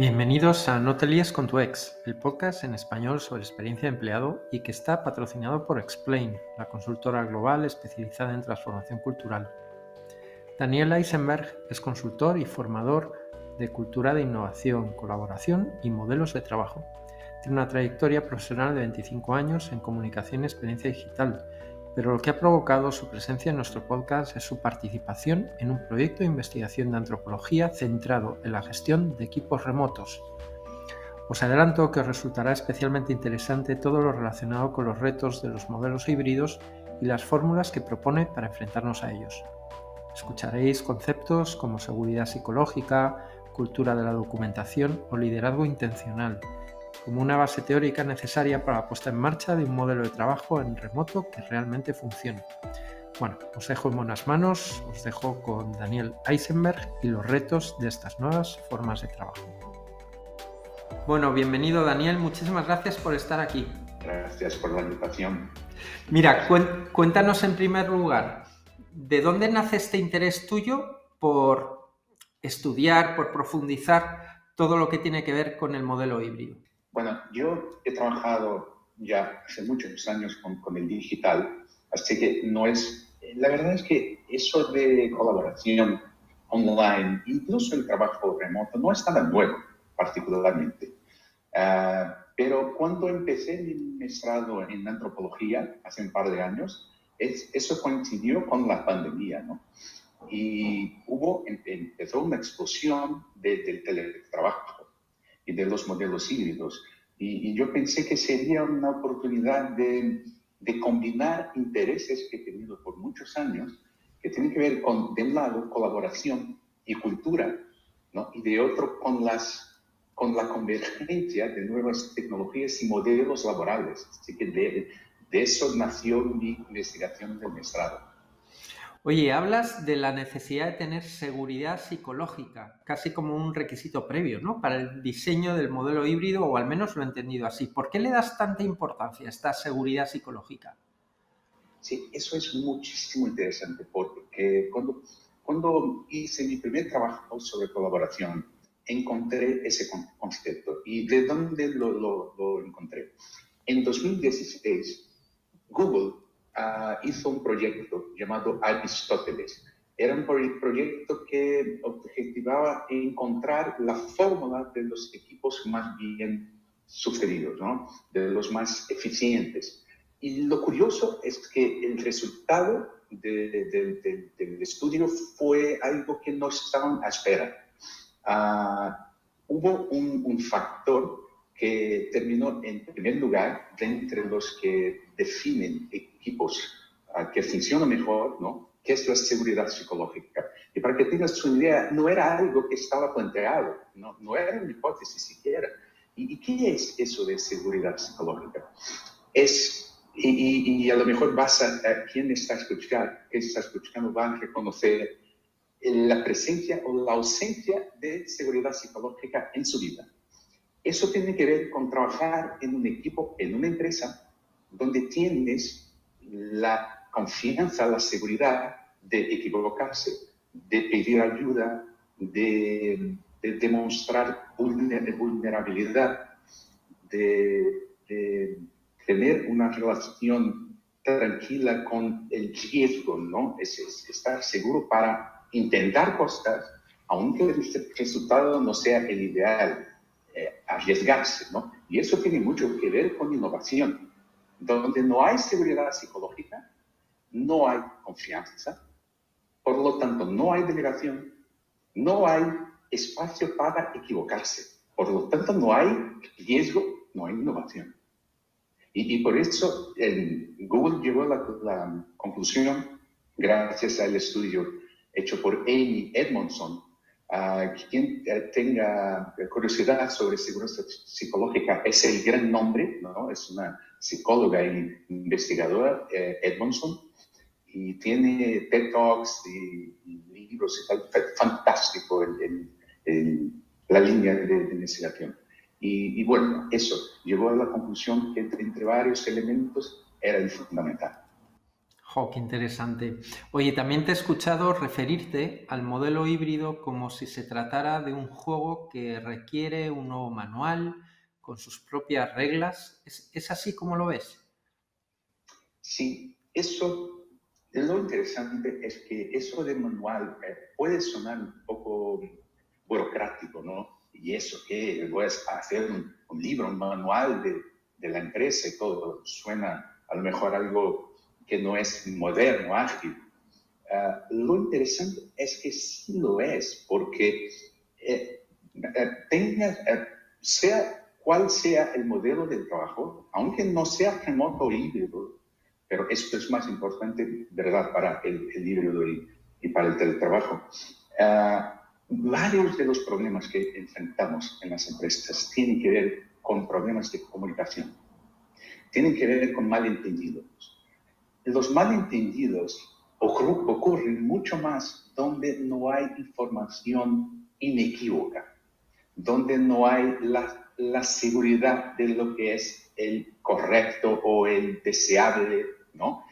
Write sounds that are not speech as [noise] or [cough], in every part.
Bienvenidos a No con tu ex, el podcast en español sobre experiencia de empleado y que está patrocinado por Explain, la consultora global especializada en transformación cultural. Daniel Eisenberg es consultor y formador de cultura de innovación, colaboración y modelos de trabajo. Tiene una trayectoria profesional de 25 años en comunicación y experiencia digital pero lo que ha provocado su presencia en nuestro podcast es su participación en un proyecto de investigación de antropología centrado en la gestión de equipos remotos. Os adelanto que os resultará especialmente interesante todo lo relacionado con los retos de los modelos híbridos y las fórmulas que propone para enfrentarnos a ellos. Escucharéis conceptos como seguridad psicológica, cultura de la documentación o liderazgo intencional, como una base teórica necesaria para la puesta en marcha de un modelo de trabajo en remoto que realmente funcione. Bueno, os dejo en buenas manos, os dejo con Daniel Eisenberg y los retos de estas nuevas formas de trabajo. Bueno, bienvenido Daniel, muchísimas gracias por estar aquí. Gracias por la invitación. Mira, cuéntanos en primer lugar, ¿de dónde nace este interés tuyo por estudiar, por profundizar todo lo que tiene que ver con el modelo híbrido? Bueno, yo he trabajado ya hace muchos años con, con, el digital, así que no es... La verdad es que eso de colaboración online, incluso el trabajo remoto, no es nada nuevo particularmente. Uh, pero cuando empecé mi mestrado en antropología, hace un par de años, es, eso coincidió con la pandemia, ¿no? Y hubo, em, empezó una explosión de, del teletrabajo de los modelos híbridos. Y, yo pensé que sería una oportunidad de, de, combinar intereses que he tenido por muchos años, que tienen que ver con, de un lado, colaboración y cultura, ¿no? y de otro, con, las, con la convergencia de nuevas tecnologías y modelos laborales. Así que de, de eso nació mi investigación del mestrado. Oye, hablas de la necesidad de tener seguridad psicológica, casi como un requisito previo, ¿no? Para el diseño del modelo híbrido, o al menos lo he entendido así. ¿Por qué le das tanta importancia a esta seguridad psicológica? Sí, eso es muchísimo interesante, porque cuando, cuando hice mi primer trabajo sobre colaboración, encontré ese concepto. ¿Y de dónde lo, lo, lo encontré? En 2016, Google uh, hizo un proyecto llamado Aristóteles. Era un proyecto que objetivaba encontrar la fórmula de los equipos más bien sugeridos, ¿no? de los más eficientes. Y lo curioso es que el resultado de, de, de, del estudio fue algo que no estaban a espera. Uh, hubo un, un factor que terminó en primer lugar entre los que definen equipos uh, que funcionan mejor, ¿no? que es la seguridad psicológica. Y para que tengas una idea, no era algo que estaba planteado, no, no era una hipótesis siquiera. ¿Y, ¿Y, qué es eso de seguridad psicológica? Es, y, y a lo mejor vas a, a quien está escuchando, que está escuchando va a reconocer la presencia o la ausencia de seguridad psicológica en su vida. Eso tiene que ver con trabajar en un equipo, en una empresa, donde tienes la confianza, la seguridad de equivocarse, de pedir ayuda, de, de demostrar vulnerabilidad, de, tener una relación tranquila con el riesgo, ¿no? Es, es estar seguro para intentar cosas, aunque el resultado no sea el ideal eh, arriesgarse, ¿no? Y eso tiene mucho que ver con innovación. Donde no hay seguridad psicológica, no hay confianza, por lo tanto no hay delegación, no hay espacio para equivocarse, por lo tanto no hay riesgo, no hay innovación. Y, por eso Google llegó a la conclusión, gracias al estudio hecho por Amy Edmondson, Uh, quien eh, tenga curiosidad sobre seguridad psicológica es el gran nombre, ¿no? Es una psicóloga e investigadora, eh, Edmondson, y tiene TED Talks y, libros y tal, fantástico en, la línea de, de investigación. Y, y, bueno, eso llevó a la conclusión que entre, entre varios elementos era el fundamental. Jo, qué interesante. Oye, también te he escuchado referirte al modelo híbrido como si se tratara de un juego que requiere un nuevo manual con sus propias reglas. ¿Es, así como lo ves? Sí, eso, lo interesante es que eso de manual eh, puede sonar un poco burocrático, ¿no? Y eso que voy hacer un, libro, un manual de, de la empresa y todo, suena a lo mejor algo que no es moderno, ágil. Ah, lo interesante es que sí lo es, porque eh, eh, tenga, eh, sea cual sea el modelo de trabajo, aunque no sea remoto o híbrido, pero esto es más importante, ¿verdad?, para el, el híbrido y, y, para el teletrabajo. Ah, varios de los problemas que enfrentamos en las empresas tienen que ver con problemas de comunicación, tienen que ver con malentendidos los malentendidos ocurren mucho más donde no hay información inequívoca, donde no hay la, seguridad de lo que es el correcto o el deseable, ¿no?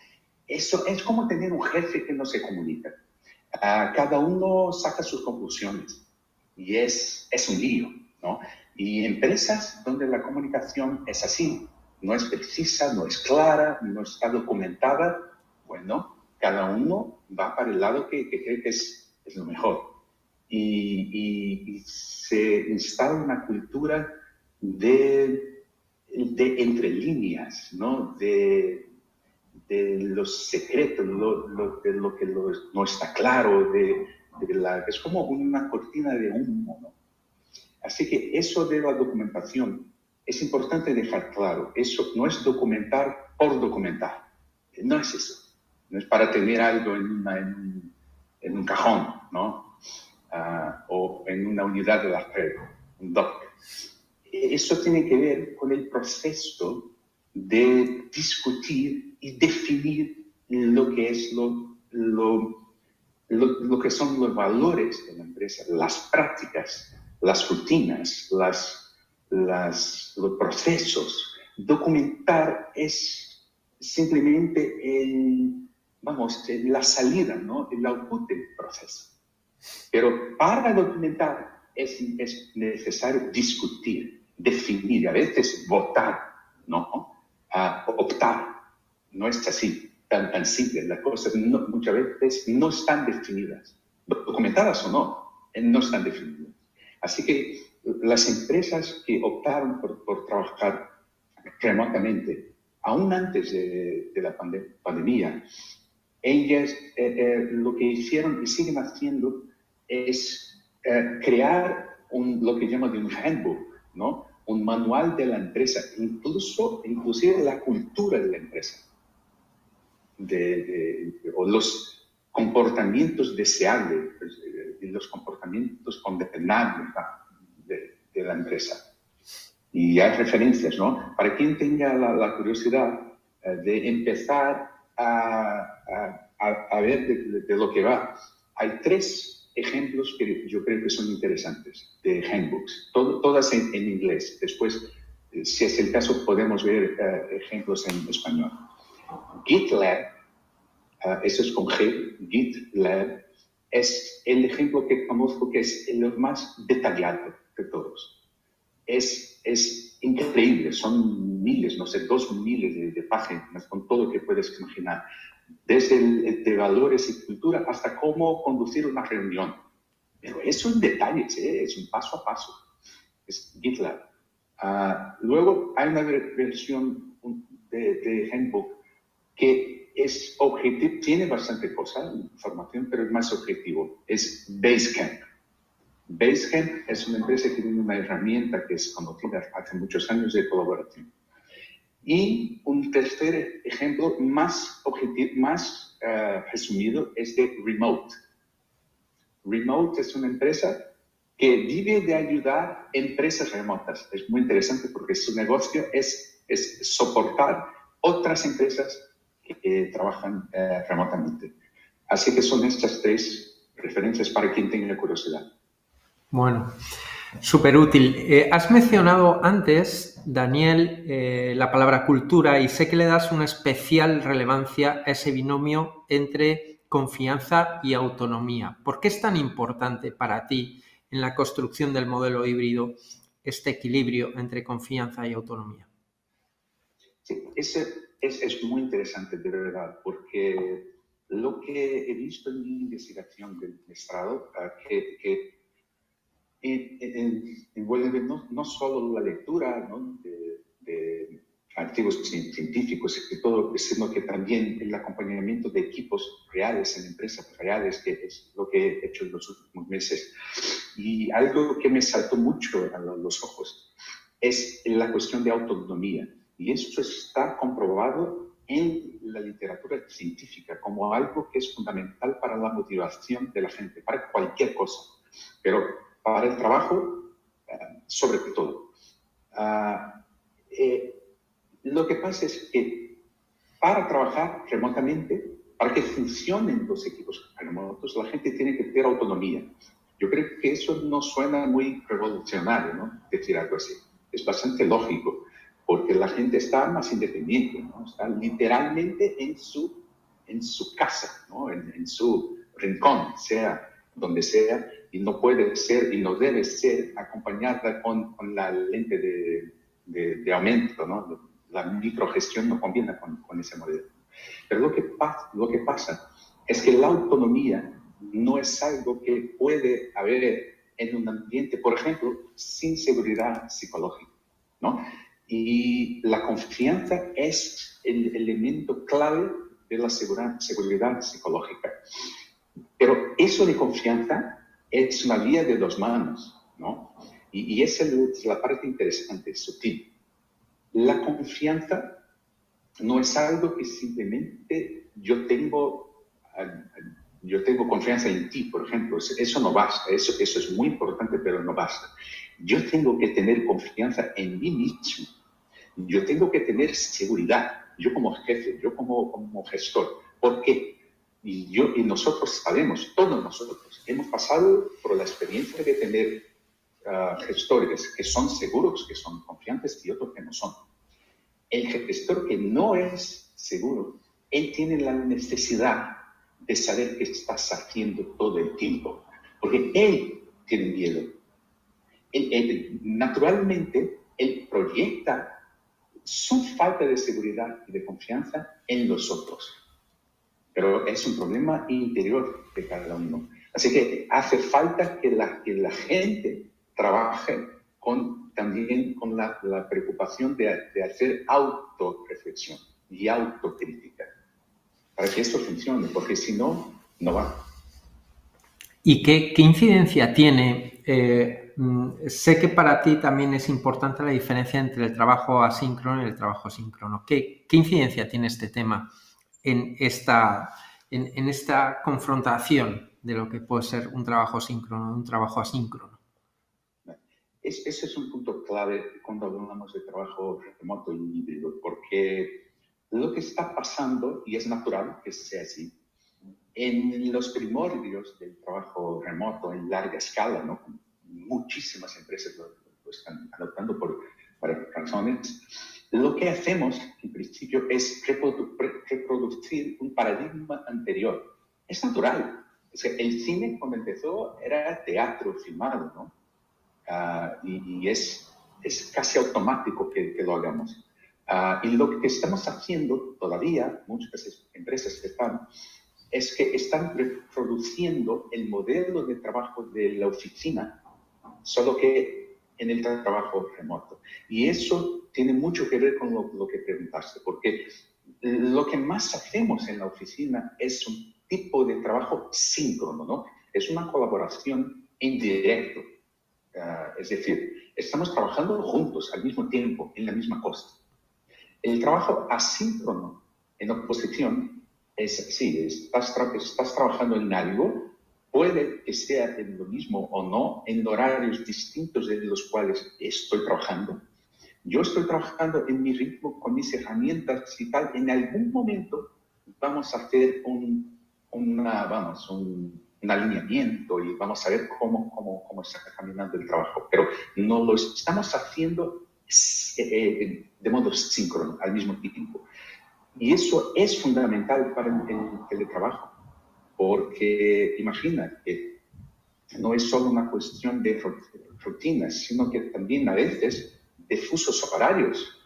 Eso es como tener un jefe que no se comunica. Ah, cada uno saca sus conclusiones y es, es un lío, ¿no? Y empresas donde la comunicación es así, no es precisa, no es clara, no está documentada, bueno, cada uno va para el lado que, cree que es, es, lo mejor. Y, se instala una cultura de, de entre líneas, ¿no? De, de los secretos, de lo que no está claro, de, la, es como una cortina de humo, ¿no? Así que eso de la documentación es importante dejar claro, eso no es documentar por documentar, no es eso, no es para tener algo en, en, un cajón, ¿no? Ah, o en una unidad de la red, un doc. Eso tiene que ver con el proceso de discutir y definir lo que es lo, lo, lo que son los valores de la empresa, las prácticas, las rutinas, las las, los procesos. Documentar es simplemente el, vamos, la salida, ¿no? el output del proceso. Pero para documentar es, es necesario discutir, definir, a veces votar, ¿no? optar. No es así, tan, tan simple. Las cosas muchas veces no están definidas. Documentadas o no, no están definidas. Así que las empresas que optaron por, trabajar remotamente, aún antes de, la pandemia, ellas eh, eh, lo que hicieron y siguen haciendo es eh, crear un, lo que llaman un handbook, ¿no? un manual de la empresa, incluso inclusive la cultura de la empresa, de, o los comportamientos deseables, pues, los comportamientos condenables de, la empresa. Y hay referencias, ¿no? Para quien tenga la, curiosidad eh, de empezar a, a, ver de, lo que va, hay tres ejemplos que yo creo que son interesantes de handbooks, todas en, inglés. Después, eh, si es el caso, podemos ver eh, ejemplos en español. GitLab, eso es con G, GitLab, es el ejemplo que conozco que es el más detallado de todos. Es, es increíble, son miles, no sé, dos miles de, páginas con todo lo que puedes imaginar, desde el, de valores y cultura hasta cómo conducir una reunión. Pero eso en detalles, ¿eh? es un paso a paso. Es GitLab. Ah, luego hay una versión de, de Handbook que es objetivo, tiene bastante cosa, información, pero es más objetivo. Es Basecamp. Basecamp es una empresa que tiene una herramienta que es conocida hace muchos años de colaboración. Y un tercer ejemplo más, objetivo, más uh, resumido es de Remote. Remote es una empresa que vive de ayudar empresas remotas. Es muy interesante porque su negocio es, es soportar otras empresas que trabajan eh, remotamente. Así que son estas tres referencias para quien tenga curiosidad. Bueno, Súper útil. Eh, has mencionado antes, Daniel, eh, la palabra cultura y sé que le das una especial relevancia a ese binomio entre confianza y autonomía. ¿Por qué es tan importante para ti en la construcción del modelo híbrido este equilibrio entre confianza y autonomía? Sí, ese es, muy interesante de verdad, porque lo que he visto en mi investigación del maestrado, ah, que envuelve no, no, solo la lectura ¿no? de, de, artículos científicos y todo, sino que también el acompañamiento de equipos reales en empresas reales, que es lo que he hecho en los últimos meses. Y algo que me saltó mucho a los ojos es la cuestión de autonomía. Y eso está comprobado en la literatura científica como algo que es fundamental para la motivación de la gente, para cualquier cosa. Pero para el trabajo, eh, sobre todo. Ah, eh, lo que pasa es que para trabajar remotamente, para que funcionen los equipos remotos, la gente tiene que tener autonomía. Yo creo que eso no suena muy revolucionario, ¿no? Decir algo así. Es bastante lógico, porque la gente está más independiente, ¿no? Está literalmente en su, en su casa, ¿no? En, en su rincón, sea donde sea, y no puede ser y no debe ser acompañada con, con la lente de, de, de, aumento, ¿no? La microgestión no conviene con, con ese modelo. Pero lo que, pasa, lo que pasa es que la autonomía no es algo que puede haber en un ambiente, por ejemplo, sin seguridad psicológica, ¿no? Y la confianza es el elemento clave de la seguridad psicológica. Pero eso de confianza es una vía de dos manos, ¿no? Y, y esa es la parte interesante, sutil. La confianza no es algo que simplemente yo tengo, yo tengo confianza en ti, por ejemplo. Eso no basta, eso, eso es muy importante, pero no basta. Yo tengo que tener confianza en mí mismo. Yo tengo que tener seguridad, yo como jefe, yo como, como gestor. ¿Por qué? Y, nosotros sabemos, todos nosotros, hemos pasado por la experiencia de tener uh, gestores que son seguros, que son confiantes y otros que no son. El gestor que no es seguro, él tiene la necesidad de saber qué estás haciendo todo el tiempo, porque él tiene miedo. Él, naturalmente, él proyecta su falta de seguridad y de confianza en los otros pero es un problema interior de cada uno. Así que hace falta que la, que la gente trabaje con, también con la, la preocupación de, de hacer autorreflexión y autocrítica para que esto funcione, porque si no, no va. ¿Y qué, qué incidencia tiene? Eh, mm, sé que para ti también es importante la diferencia entre el trabajo asíncrono y el trabajo síncrono. ¿Qué, qué incidencia tiene este tema en esta, en, esta confrontación de lo que puede ser un trabajo síncrono, un trabajo asíncrono. ese es un punto clave cuando hablamos de trabajo remoto y híbrido, porque lo que está pasando, y es natural que sea así, en los primordios del trabajo remoto en larga escala, ¿no? muchísimas empresas lo, lo están adoptando por varias razones, lo que hacemos, en principio, es reproducir un paradigma anterior. Es natural. el cine, cuando empezó, era teatro filmado, ¿no? Uh, y, y es, es, casi automático que, que lo hagamos. Uh, y lo que estamos haciendo todavía, muchas empresas están, es que están reproduciendo el modelo de trabajo de la oficina, solo que en el trabajo remoto. Y eso tiene mucho que ver con lo, que preguntaste, porque lo que más hacemos en la oficina es un tipo de trabajo síncrono, ¿no? Es una colaboración en directo. Uh, es decir, estamos trabajando juntos al mismo tiempo en la misma cosa. El trabajo asíncrono en oposición es, sí, estás, tra estás trabajando en algo, puede que sea lo mismo o no en horarios distintos de los cuales estoy trabajando. Yo estoy trabajando en mi ritmo con mis herramientas y tal. En algún momento vamos a hacer un, una, vamos, un, un alineamiento y vamos a ver cómo, cómo, cómo está caminando el trabajo, pero no lo estamos haciendo eh, de modo síncrono al mismo tiempo. Y eso es fundamental para el teletrabajo, porque imagina que no es solo una cuestión de rutinas, sino que también a veces de fusos horarios,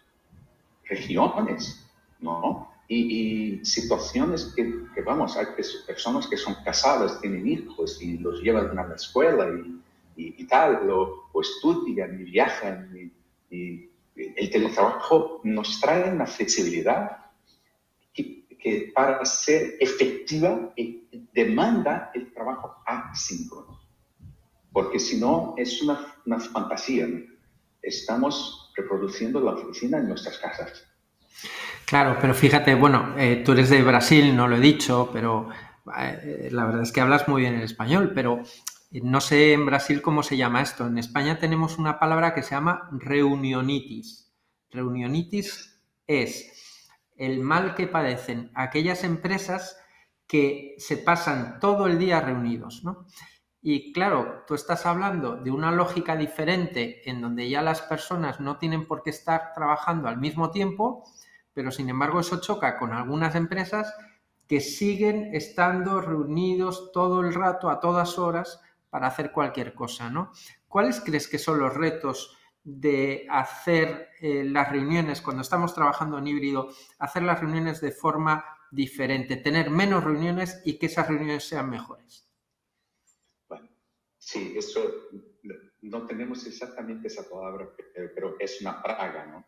regiones, ¿no? Y, situaciones que, vamos, hay personas que son casadas, tienen hijos y los llevan a la escuela y, y, tal, o, estudian y viajan. Y, el teletrabajo nos trae una flexibilidad que, para ser efectiva demanda el trabajo asíncrono porque si no es una, una fantasía. Estamos reproduciendo la oficina en nuestras casas. Claro, pero fíjate, bueno, eh, tú eres de Brasil, no lo he dicho, pero eh, la verdad es que hablas muy bien el español, pero eh, no sé en Brasil cómo se llama esto. En España tenemos una palabra que se llama reunionitis. Reunionitis es el mal que padecen aquellas empresas que se pasan todo el día reunidos, ¿no? Y claro, tú estás hablando de una lógica diferente en donde ya las personas no tienen por qué estar trabajando al mismo tiempo, pero sin embargo eso choca con algunas empresas que siguen estando reunidos todo el rato, a todas horas, para hacer cualquier cosa, ¿no? ¿Cuáles crees que son los retos de hacer eh, las reuniones cuando estamos trabajando en híbrido, hacer las reuniones de forma diferente, tener menos reuniones y que esas reuniones sean mejores? Sí, eso no tenemos exactamente esa palabra, pero es una praga, ¿no?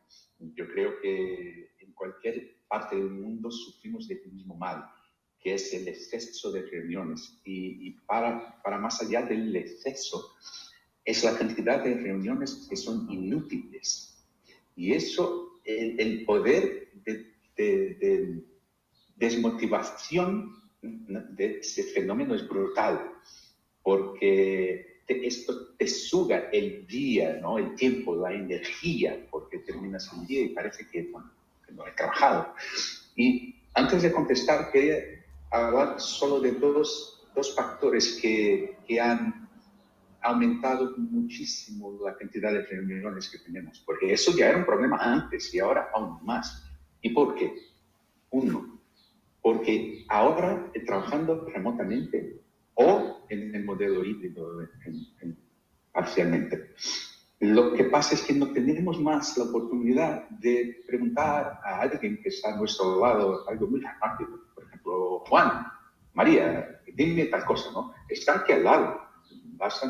Yo creo que en cualquier parte del mundo sufrimos del mismo mal, que es el exceso de reuniones. Y, para, para más allá del exceso, es la cantidad de reuniones que son inútiles. Y eso, el, poder de, de desmotivación de ese fenómeno es brutal porque esto te suga el día, ¿no? el tiempo, la energía, porque terminas el día y parece que, no he trabajado. Y antes de contestar, quería hablar solo de dos, dos factores que, que han aumentado muchísimo la cantidad de reuniones que tenemos, porque eso ya era un problema antes y ahora aún más. ¿Y por qué? Uno, porque ahora trabajando remotamente o en el modelo híbrido parcialmente. Lo que pasa es que no tenemos más la oportunidad de preguntar a alguien que está a nuestro lado algo muy rápido. Por ejemplo, Juan, María, dime tal cosa, ¿no? Está aquí al lado. Vas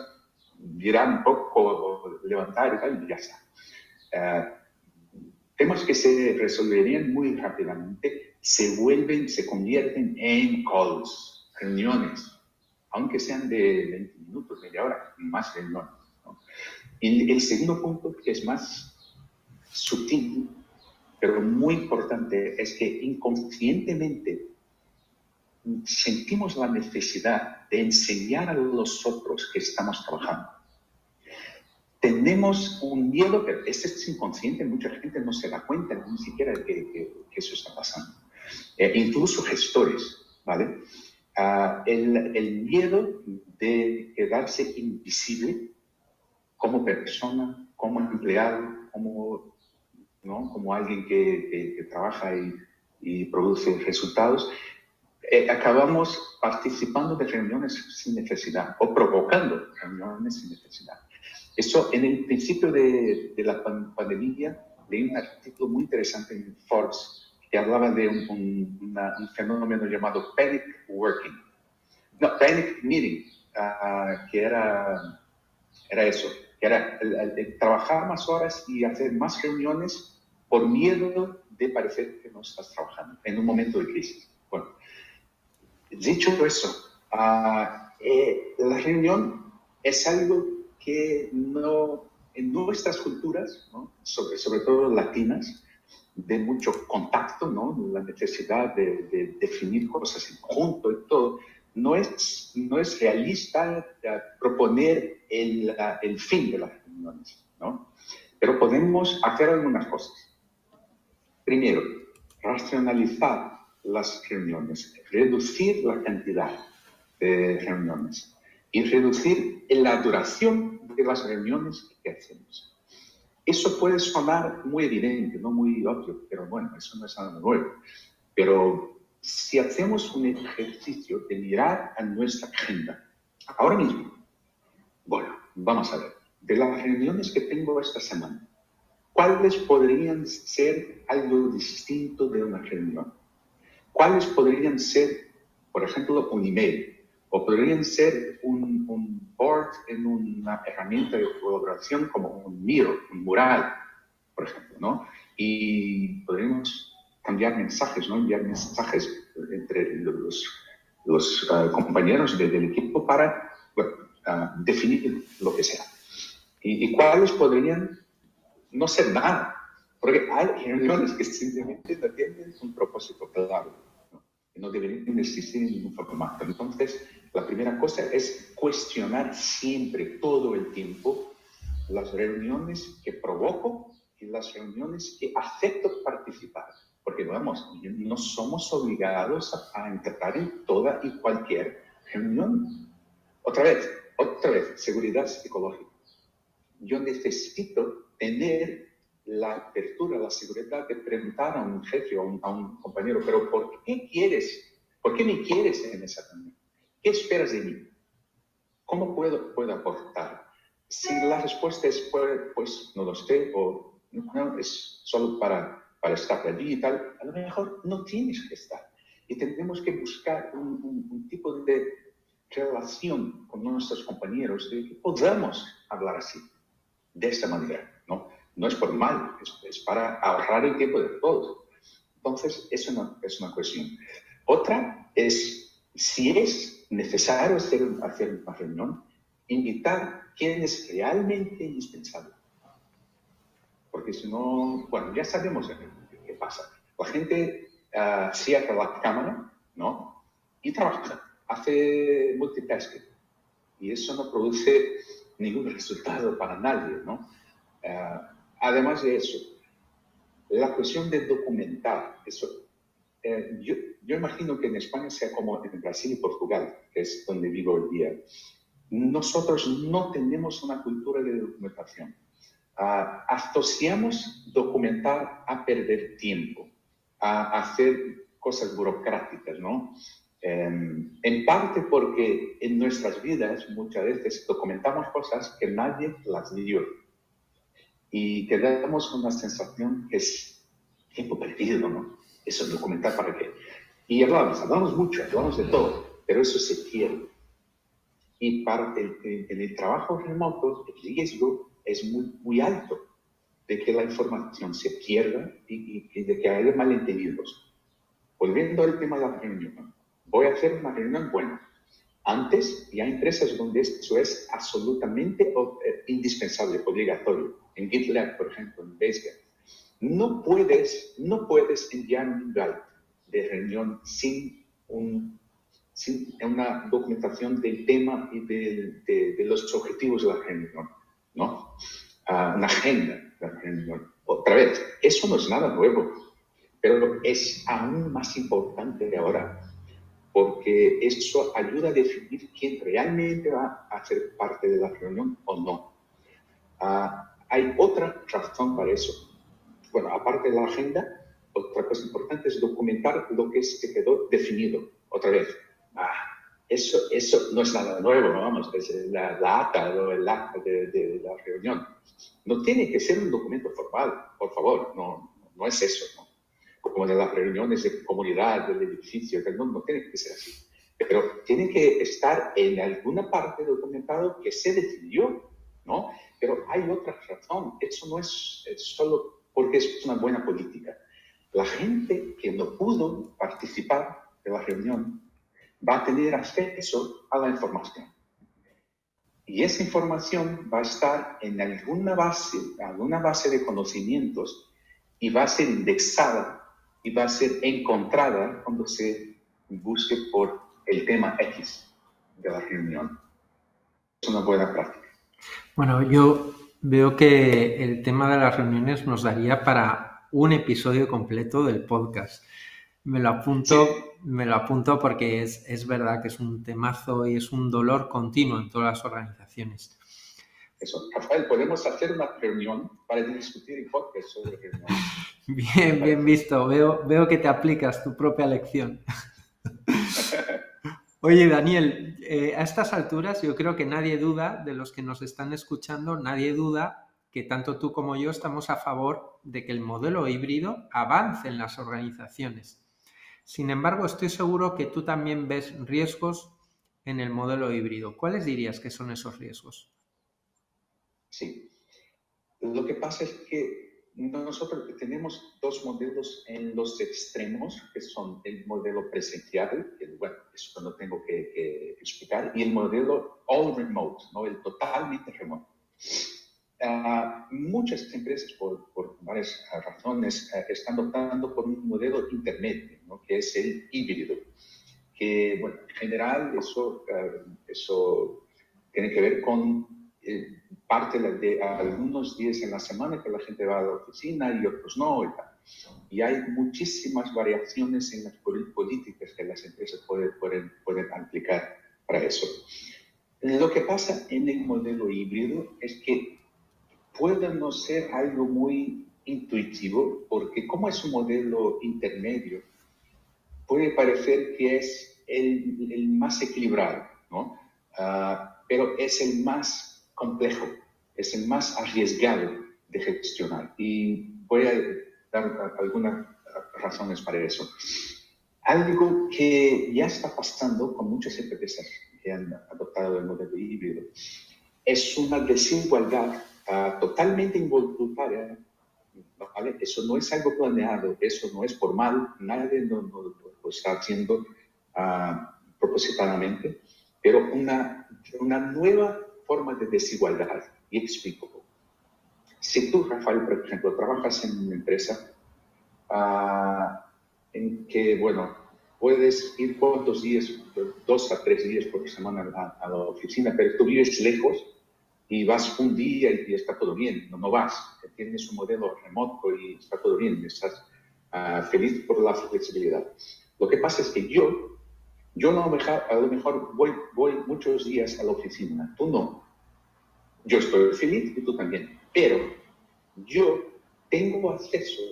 a mirar un poco, levantar y tal, y ya está. Uh, temas que se resolverían muy rápidamente se vuelven, se convierten en calls, reuniones, aunque sean de 20 minutos, media hora, más de ¿no? Y el segundo punto, que es más sutil, pero muy importante, es que inconscientemente sentimos la necesidad de enseñar a los otros que estamos trabajando. Tenemos un miedo, pero este es inconsciente, mucha gente no se da cuenta ni siquiera de que, eso está pasando. Eh, incluso gestores, ¿vale? el, miedo de quedarse invisible como persona, como empleado, como, ¿no? como alguien que, trabaja y, produce resultados, eh, acabamos participando de reuniones sin necesidad o provocando reuniones sin necesidad. Eso en el principio de, de la pandemia leí un artículo muy interesante en Forbes que hablaba de un, fenómeno llamado panic working. No, panic meeting, ah, que era, era eso, que era trabajar más horas y hacer más reuniones por miedo de parecer que no estás trabajando en un momento de crisis. Dicho eso, ah, eh, la reunión es algo que no, en nuestras culturas, sobre, sobre todo latinas, de mucho contacto, ¿no? la necesidad de, definir cosas en conjunto y todo, no es, no es realista proponer el, el fin de las reuniones, ¿no? pero podemos hacer algunas cosas. Primero, racionalizar las reuniones, reducir la cantidad de reuniones. y reducir la duración de las reuniones que hacemos. Eso puede sonar muy evidente, no muy obvio, pero bueno, eso no es nada nuevo. Pero si hacemos un ejercicio de mirar a nuestra agenda, ahora mismo, bueno, vamos a ver, de las reuniones que tengo esta semana, ¿cuáles podrían ser algo distinto de una reunión? ¿Cuáles podrían ser, por ejemplo, un email? ¿O podrían ser un, un board en una herramienta de colaboración como un Miro, un mural, por ejemplo, ¿no? Y podríamos cambiar mensajes, ¿no? Enviar mensajes entre los, los uh, compañeros de, del equipo para bueno, uh, definir lo que sea. ¿Y, ¿Y cuáles podrían no ser nada? Porque hay reuniones que simplemente no tienen un propósito claro no deberían existir en ningún formato. Entonces, la primera cosa es cuestionar siempre, todo el tiempo, las reuniones que provoco y las reuniones que acepto participar. Porque, vamos, no somos obligados a, entrar en toda y cualquier reunión. Otra vez, otra vez, seguridad psicológica. Yo necesito tener la apertura, la seguridad de preguntar a un jefe o a un, compañero, pero ¿por qué quieres? ¿Por qué me quieres en esa reunión? ¿Qué esperas de mí? ¿Cómo puedo, puedo aportar? Si la respuesta es, pues, pues no lo sé, o no, es solo para, para estar allí y tal, a lo mejor no tienes que estar. Y tendremos que buscar un, un tipo de relación con nuestros compañeros de que podamos hablar así, de esta manera, ¿no? es por mal, es, para ahorrar el tiempo de todos. Entonces, eso no, es una cuestión. Otra es, si es necesario hacer, hacer una reunión, invitar quién es realmente indispensable. Porque si no, bueno, ya sabemos qué, pasa. La gente uh, cierra la cámara, ¿no? Y trabaja, hace multitasking. Y eso no produce ningún resultado para nadie, ¿no? Uh, Además de eso, la cuestión de documentar, eso, eh, yo, yo, imagino que en España sea como en Brasil y Portugal, que es donde vivo hoy día. Nosotros no tenemos una cultura de documentación. Uh, asociamos documentar a perder tiempo, a hacer cosas burocráticas, ¿no? Eh, en parte porque en nuestras vidas muchas veces documentamos cosas que nadie las dio y quedamos con una sensación que es tiempo perdido, ¿no? Eso es documental para qué. Y hablamos, hablamos mucho, hablamos de todo, pero eso se pierde. Y para el, en el trabajo remoto, el riesgo es muy, muy alto de que la información se pierda y, y, de que haya malentendidos. Volviendo al tema de la reunión, voy a hacer una reunión buena. Antes, y hay empresas donde eso es absolutamente eh, indispensable, obligatorio en GitLab, por ejemplo, en Basecamp, no puedes, no puedes enviar un invite de reunión sin, un, sin una documentación del tema y de, de, los objetivos de la reunión, ¿no? Uh, una agenda de la reunión. Otra vez, eso no es nada nuevo, pero es aún más importante ahora, porque eso ayuda a definir quién realmente va a ser parte de la reunión o no. Uh, hay otra razón para eso. Bueno, aparte de la agenda, otra cosa importante es documentar lo que se quedó definido. Otra vez, ah, eso, eso no es nada nuevo, vamos, es la, la acta o el acta de, la reunión. No tiene que ser un documento formal, por favor, no, no es eso, ¿no? Como de las reuniones de comunidad, del edificio, no, no tiene que ser así. Pero tiene que estar en alguna parte documentado que se decidió, ¿no? Pero hay otra razón. Eso no es, solo porque es una buena política. La gente que no pudo participar de la reunión va a tener acceso a la información. Y esa información va a estar en alguna base, alguna base de conocimientos y va a ser indexada y va a ser encontrada cuando se busque por el tema X de la reunión. Es una buena práctica. Bueno, yo veo que el tema de las reuniones nos daría para un episodio completo del podcast. Me lo apunto me lo apunto porque es, es, verdad que es un temazo y es un dolor continuo en todas las organizaciones. Rafael, podemos hacer una reunión para discutir hipótesis sobre reunión. [laughs] Bien, bien visto. Veo, veo que te aplicas tu propia lección. [laughs] Oye, Daniel, eh, a estas alturas yo creo que nadie duda, de los que nos están escuchando, nadie duda que tanto tú como yo estamos a favor de que el modelo híbrido avance en las organizaciones. Sin embargo, estoy seguro que tú también ves riesgos en el modelo híbrido. ¿Cuáles dirías que son esos riesgos? Sí. Lo que pasa es que nosotros tenemos dos modelos en los extremos, que son el modelo presencial, que bueno, eso no tengo que, explicar, y el modelo all remote, ¿no? el totalmente remoto. Uh, muchas empresas, por, por varias razones, uh, están optando por un modelo intermedio, ¿no? que es el híbrido. Que, bueno, en general, eso, uh, eso tiene que ver con eh, parte de algunos días en la semana que la gente va a la oficina y otros no. Y, hay muchísimas variaciones en las políticas que las empresas pueden, pueden, pueden aplicar para eso. Lo que pasa en el modelo híbrido es que puede no ser algo muy intuitivo, porque como es un modelo intermedio, puede parecer que es el, el más equilibrado, ¿no? Uh, pero es el más complejo, es el más arriesgado de gestionar. Y voy a dar algunas razones para eso. Algo que ya está pasando con muchas empresas que han adoptado el modelo híbrido es una desigualdad totalmente involuntaria. ¿vale? Eso no es algo planeado, eso no es formal, nadie lo, está haciendo uh, propositadamente, pero una, una nueva forma de desigualdad. Y explico. Si tú, Rafael, por ejemplo, trabajas en una empresa uh, en que, bueno, puedes ir cuántos días, dos a tres días por semana a, a la oficina, pero tú vives lejos, y vas un día y, está todo bien, no, no vas, tienes un modelo remoto y está todo bien, estás uh, feliz por la flexibilidad. Lo que pasa es que yo, yo no, a lo mejor voy, voy muchos días a la oficina, tú no. Yo estoy feliz y tú también, pero yo tengo acceso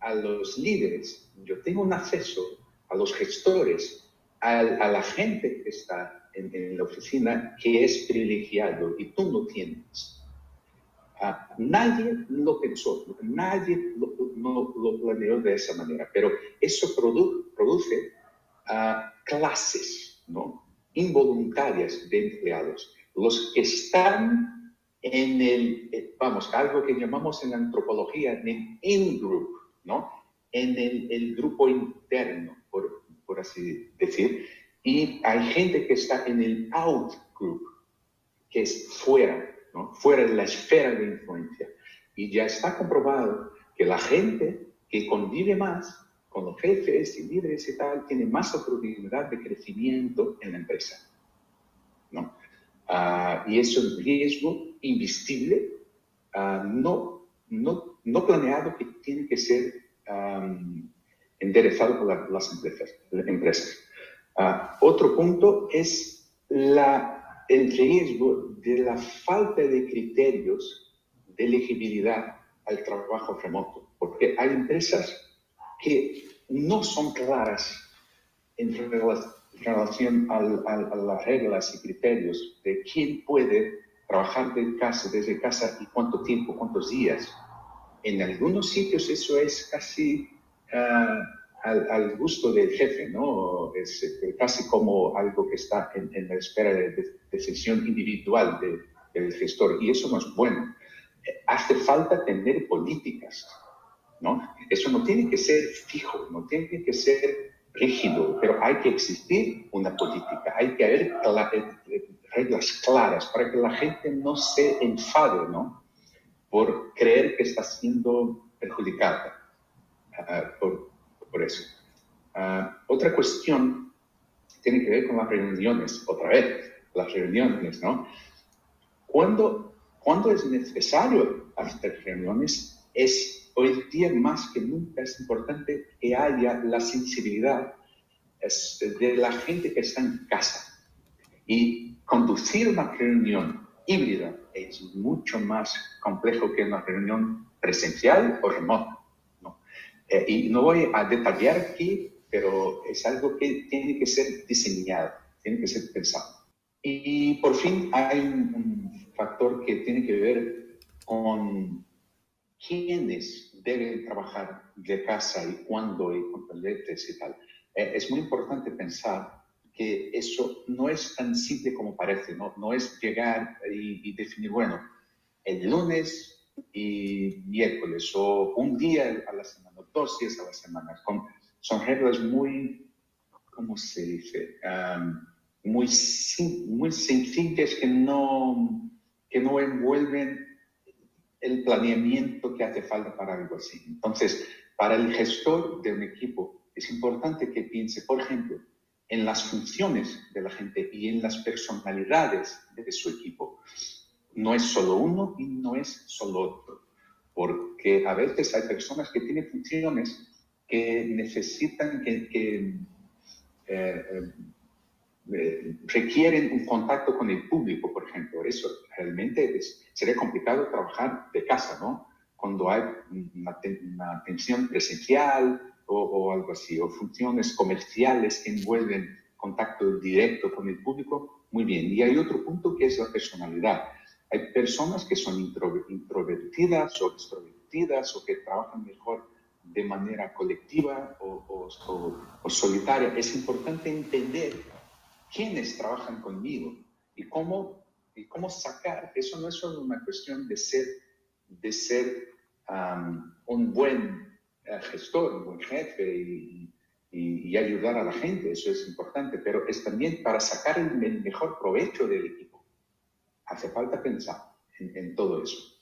a los líderes, yo tengo un acceso a los gestores, a, a la gente que está en, la oficina que es privilegiado y tú no tienes. Ah, nadie lo pensó, nadie lo, no lo planeó de esa manera, pero eso produ produce uh, clases ¿no? involuntarias de empleados. Los que están en el, eh, vamos, algo que llamamos en antropología en el in-group, ¿no? en el, el, grupo interno, por, por así decir, y hay gente que está en el out group, que es fuera, ¿no? fuera de la esfera de influencia. Y ya está comprobado que la gente que convive más con los jefes y líderes y tal, tiene más oportunidad de crecimiento en la empresa. ¿no? Uh, y es un riesgo invisible, uh, no, no, no, planeado, que tiene que ser enderezado por la, las empresas. empresas. Ah, otro punto es la, el riesgo de la falta de criterios de elegibilidad al trabajo remoto, porque hay empresas que no son claras en relación a, las reglas y criterios de quién puede trabajar desde casa y cuánto tiempo, cuántos días. En algunos sitios eso es casi uh, al, gusto del jefe, ¿no? Es este, casi como algo que está en, la espera de, decisión individual del gestor y eso no es bueno. Hace falta tener políticas, ¿no? Eso no tiene que ser fijo, no tiene que ser rígido, pero hay que existir una política, hay que haber eh, reglas claras para que la gente no se enfade, ¿no? Por creer que está siendo perjudicada uh, por, eso. Uh, otra cuestión tiene que ver con las reuniones, otra vez, las reuniones, ¿no? Cuando, cuando es necesario hacer reuniones, es hoy día más que nunca es importante que haya la sensibilidad de la gente que está en casa. Y conducir una reunión híbrida es mucho más complejo que una reunión presencial o remota. ¿no? Eh, y no voy a detallar aquí, pero es algo que tiene que ser diseñado, tiene que ser pensado. Y, por fin hay un, factor que tiene que ver con quiénes deben trabajar de casa y cuándo y con y tal. Eh, es muy importante pensar que eso no es tan simple como parece, no, no es llegar y, y definir, bueno, el lunes y miércoles o un día a la semana, o dos días a la semana. son reglas muy, ¿cómo se dice? muy, muy sencillas que no, que no envuelven el planeamiento que hace falta para algo así. Entonces, para el gestor de un equipo es importante que piense, por ejemplo, en las funciones de la gente y en las personalidades de su equipo. No es solo uno y no es solo otro, porque a veces hay personas que tienen funciones que necesitan que, eh, eh, eh, requieren un contacto con el público, por ejemplo. Eso realmente sería complicado trabajar de casa, ¿no? Cuando hay una, atención presencial o, algo así, o funciones comerciales que envuelven contacto directo con el público, muy bien. Y hay otro punto que es la personalidad. Hay personas que son introvertidas o extrovertidas o que trabajan mejor de manera colectiva o, o solitaria. Es importante entender quiénes trabajan conmigo y cómo, y cómo sacar. Eso no es solo una cuestión de ser, de ser un buen eh, gestor, un buen jefe y, y, ayudar a la gente, eso es importante, pero es también para sacar el, mejor provecho del equipo. Hace falta pensar en, en todo eso.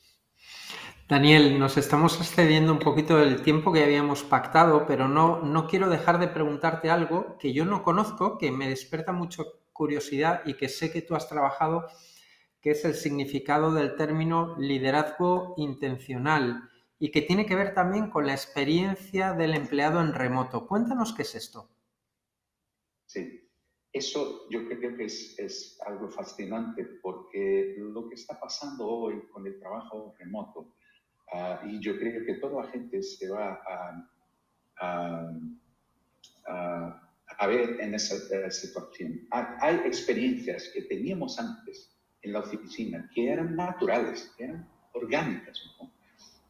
Daniel, nos estamos excediendo un poquito del tiempo que habíamos pactado, pero no, no quiero dejar de preguntarte algo que yo no conozco, que me despierta mucho curiosidad y que sé que tú has trabajado, que es el significado del término liderazgo intencional y que tiene que ver también con la experiencia del empleado en remoto. Cuéntanos qué es esto. Sí, eso yo creo que es, es algo fascinante porque lo que está pasando hoy con el trabajo remoto, Ah, y yo creo que toda la gente se va a, a, ver en esa, situación. Hay, experiencias que teníamos antes en la oficina que eran naturales, que eran orgánicas,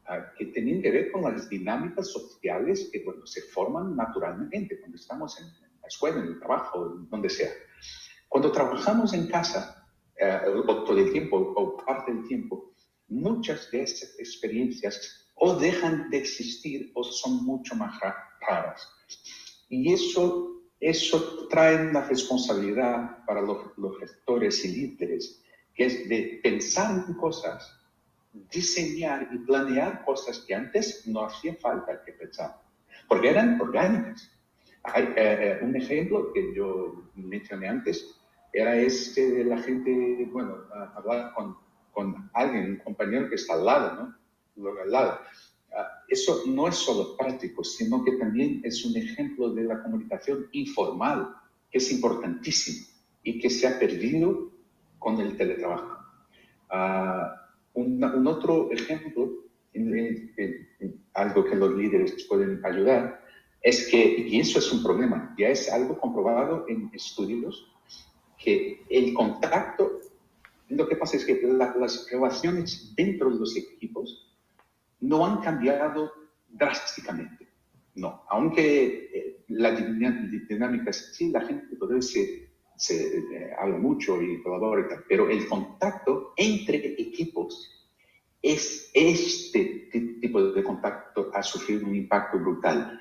ah, que tenían que ver con las dinámicas sociales que bueno, se forman naturalmente cuando estamos en la escuela, en el trabajo, donde sea. Cuando trabajamos en casa, eh, todo el tiempo o parte del tiempo, muchas de estas experiencias o dejan de existir o son mucho más raras. Y eso, eso trae una responsabilidad para los, gestores y líderes, que es de pensar en cosas, diseñar y planear cosas que antes no hacía falta que pensar, porque eran orgánicas. Eh, eh, un ejemplo que yo mencioné antes, era este de la gente, bueno, hablar con con alguien, un compañero que está al lado, ¿no? Al lado. Ah, eso no es solo práctico, sino que también es un ejemplo de la comunicación informal, que es importantísimo y que se ha perdido con el teletrabajo. Uh, un, otro ejemplo, algo que los líderes pueden ayudar, es que, y eso es un problema, ya es algo comprobado en estudios, que el contacto lo que pasa es que las relaciones dentro de los equipos no han cambiado drásticamente. No, aunque eh, la dinámica así, la gente todavía se, se eh, habla mucho y colabora pero el contacto entre equipos es este tipo de contacto ha sufrido un impacto brutal,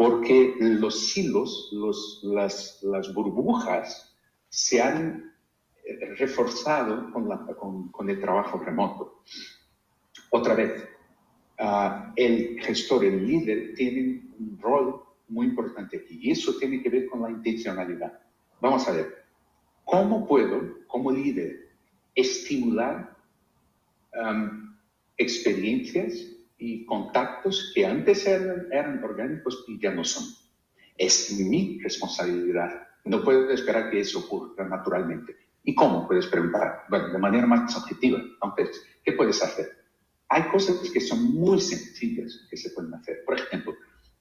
porque los silos, los, las, las burbujas se han reforzado con, la, con, el trabajo remoto. Otra vez, ah, el gestor, el líder, tiene un rol muy importante aquí y eso tiene que ver con la intencionalidad. Vamos a ver, ¿cómo puedo, como líder, estimular experiencias y contactos que antes eran, eran orgánicos y ya no son? es mi responsabilidad. No puedo esperar que eso ocurra naturalmente. ¿Y cómo puedes preguntar? Bueno, de manera más objetiva. Entonces, ¿qué puedes hacer? Hay cosas que son muy sencillas que se pueden hacer. Por ejemplo,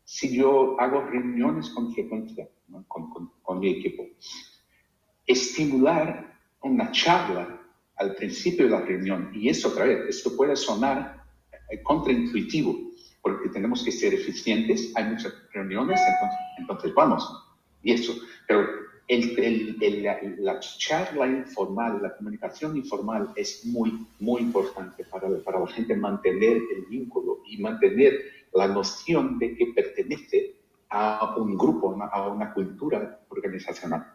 si yo hago reuniones con frecuencia con, con, mi equipo, estimular una charla al principio de la reunión, y eso otra vez, esto puede sonar contraintuitivo, porque tenemos que ser eficientes, hay muchas reuniones, entonces, entonces vamos, y eso, pero el, el, la, la, charla informal, la comunicación informal es muy, muy importante para, para la gente mantener el vínculo y mantener la noción de que pertenece a un grupo, a una cultura organizacional.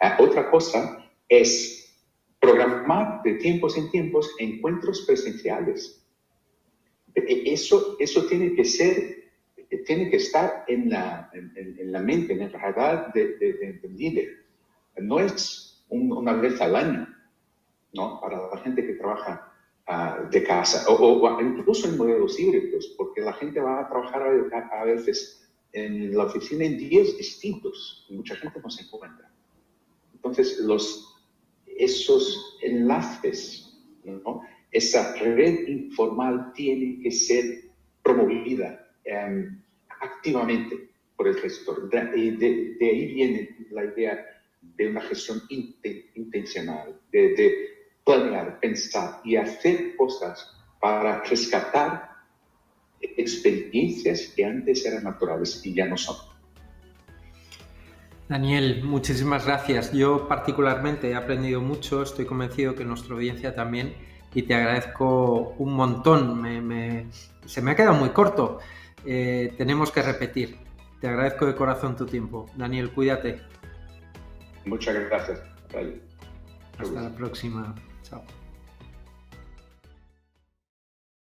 Uh, otra cosa es programar de tiempos en tiempos encuentros presenciales. E, eso, eso tiene que ser tiene que estar en la, en, en la mente, en el radar del de, de, líder. No es un, una vez al año, ¿no? Para la gente que trabaja uh, de casa, o, o, incluso en modelos híbridos, porque la gente va a trabajar a, a veces en la oficina en días distintos, y mucha gente no se encuentra. Entonces, los, esos enlaces, ¿no? Esa red informal tiene que ser promovida eh, activamente por el gestor. De, de, de, ahí viene la idea de una gestión intencional, de, de planear, pensar y hacer cosas para rescatar experiencias que antes eran naturales y ya no son. Daniel, muchísimas gracias. Yo particularmente he aprendido mucho, estoy convencido que nuestra audiencia también y te agradezco un montón. Me, me, se me ha quedado muy corto eh, tenemos que repetir. Te agradezco de corazón tu tiempo. Daniel, cuídate. Muchas gracias. Hasta la próxima. Chao.